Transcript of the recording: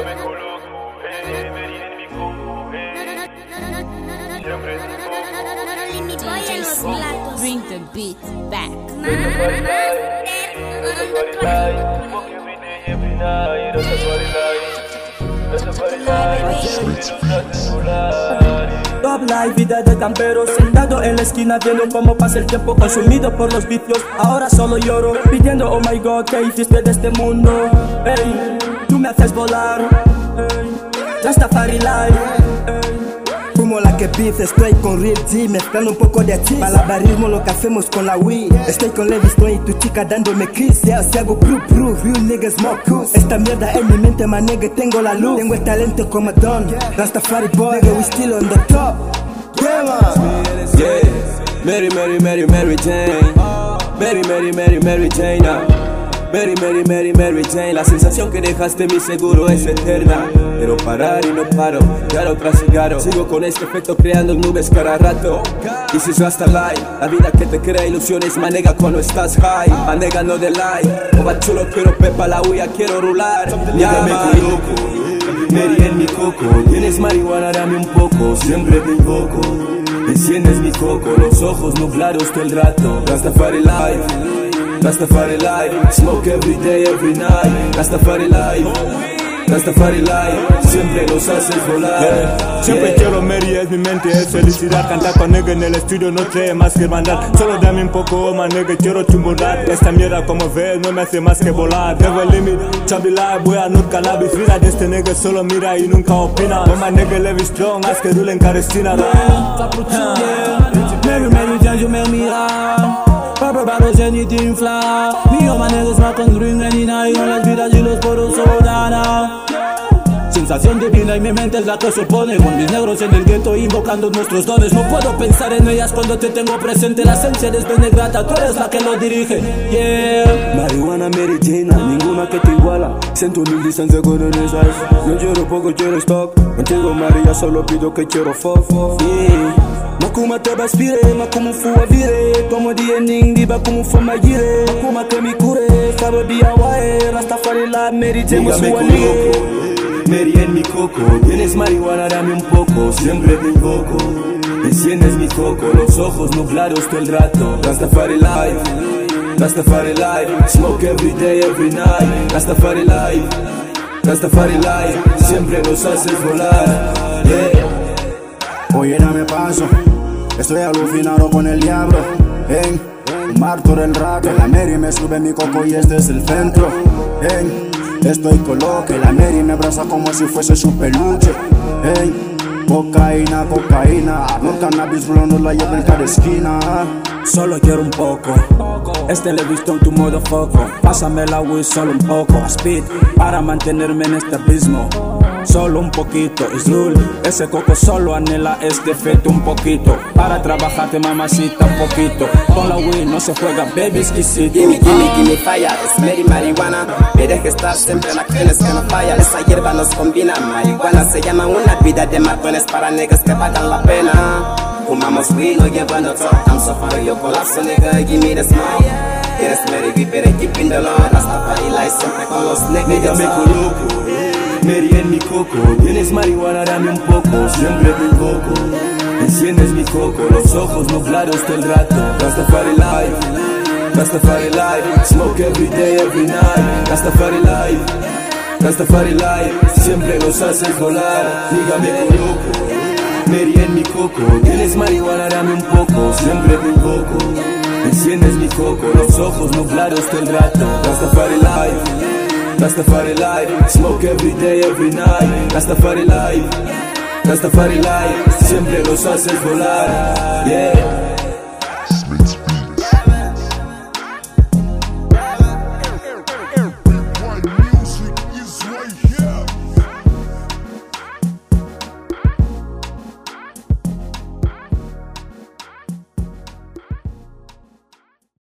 me coloco, eh, Mary en mi coco, eh. Siempre es mi coco. DJ Smoke, bring the beat back. Night. Top life, vida de campero Sentado en la esquina viendo cómo pasa el tiempo Consumido por los vicios, ahora solo lloro Pidiendo, oh my god, que hiciste de este mundo Ey, tú me haces volar. Rastafari life. Fumo la que beef, estoy con Real G Mezclando un poco de cheese. Malabarismo lo que hacemos con la Wii. Estoy con Levi Stone y tu chica dándome kiss. Si hago proof, proof, real niggas smoke cruise Esta mierda en mi mente, man, nigga, tengo la luz. Tengo el talento como Don Rastafari boy, nigga, we still on the top. Yeah, Yeah, Mary, Mary, Mary, Mary Jane. Mary, Mary, Mary, Mary Jane. ah. Mary, Mary, Mary, Mary Jane. La sensación que dejaste mi seguro es eterna. Pero parar y no paro, claro tras cigarro. Sigo con este efecto creando nubes cada rato. This is hasta life. La vida que te crea ilusiones, manega cuando estás high. Manega no de lie. Oba chulo, quiero pepa la huya, quiero rular. Coloco. Mary en mi coco, tienes marihuana, dame un poco, siempre te invoco. Enciendes mi coco, los ojos nublados todo el rato. Rastafari life, Rastafari life, smoke every day, every night. Rastafari life, Rastafari life, siempre los haces volar. Siempre Yeah. quiero Mary, es mi mente, es felicidad. Cantar con nigga en el estudio no trae más que hermandad Solo dame un poco, oh, man, nigga, quiero chumbonar Esta mierda como ves no me hace más que volar. Never limit, life, voy a no cannabis Vida de este nigga solo mira y nunca opina. Oh, my nigga, Levi Strong, haz que dule en Carestina Mary, Mary, you make me high Purple bottles, anything fly Me and my niggas smoking green night Con las vidas y los poros sobrana Sensación divina y mi mente es la que se opone Con mis negros en el gueto invocando nuestros dones. No puedo pensar en ellas cuando te tengo presente. La esencia eres grata, tú eres la que lo dirige. Yeah. Marihuana Jane, ninguna que te iguala. Siento mil distancia con size No quiero poco, quiero stock. Contigo María solo pido que quiero fuck yeah. Makuma te baspire, makuma fuwa vire Tomo di ending, di bakuma fama gire Makuma que mi cure, sabe bia wae Rastafari la Mary Jane, Dígame su cómo Mary en mi coco, tienes marihuana, dame un poco, siempre te invoco. Enciendes mi coco, los ojos nublados todo el rato. Rastafari life, Rastafari life, smoke every day, every night. Rastafari life, Rastafari life, siempre nos haces volar. Yeah. Oye, dame paso. Estoy alucinado con el diablo. En un marto del rato. La Mary me sube mi coco y este es el centro. En estoy coloque. La Mary me abraza como si fuese su peluche. En cocaína, cocaína. No cannabis rolando la llevo en cada esquina. Solo quiero un poco. Este le visto en tu modo foco. Pásame la Wii solo un poco. Speed para mantenerme en este abismo. Solo un poquito, es rule. Ese coco solo anhela este efecto un poquito. Para trabajarte, mamacita, un poquito. Con la Wii no se juega, baby exquisito. Gimme, gimme, gimme fire, es Mary marihuana Me deja estar siempre en acciones que no falla Esa hierba nos combina, marihuana se llama una vida de matones para negas que pagan la pena Fumamos weed, no llevando top I'm so far, yo colapso, nigga, gimme the smoke Eres Mary, we better keep in the law. Rastafari life siempre con los Nigga me niggas coloco Mary en mi coco. Tienes marihuana, dame un poco. Siempre te invoco. Enciendes mi coco. Los ojos nublados todo el rato. Rastafari life Rastafari life Smoke every day, every night. Rastafari life Rastafari life Siempre nos haces volar. Nigga me coloco Mary en mi coco. Tienes marihuana, dame un poco. Siempre te invoco. Enciendes mi coco. Los ojos nublados todo el rato. Rastafari life Rastafari life, smoke every day, every night. Rastafari life, Rastafari life, siempre los haces volar. Yeah.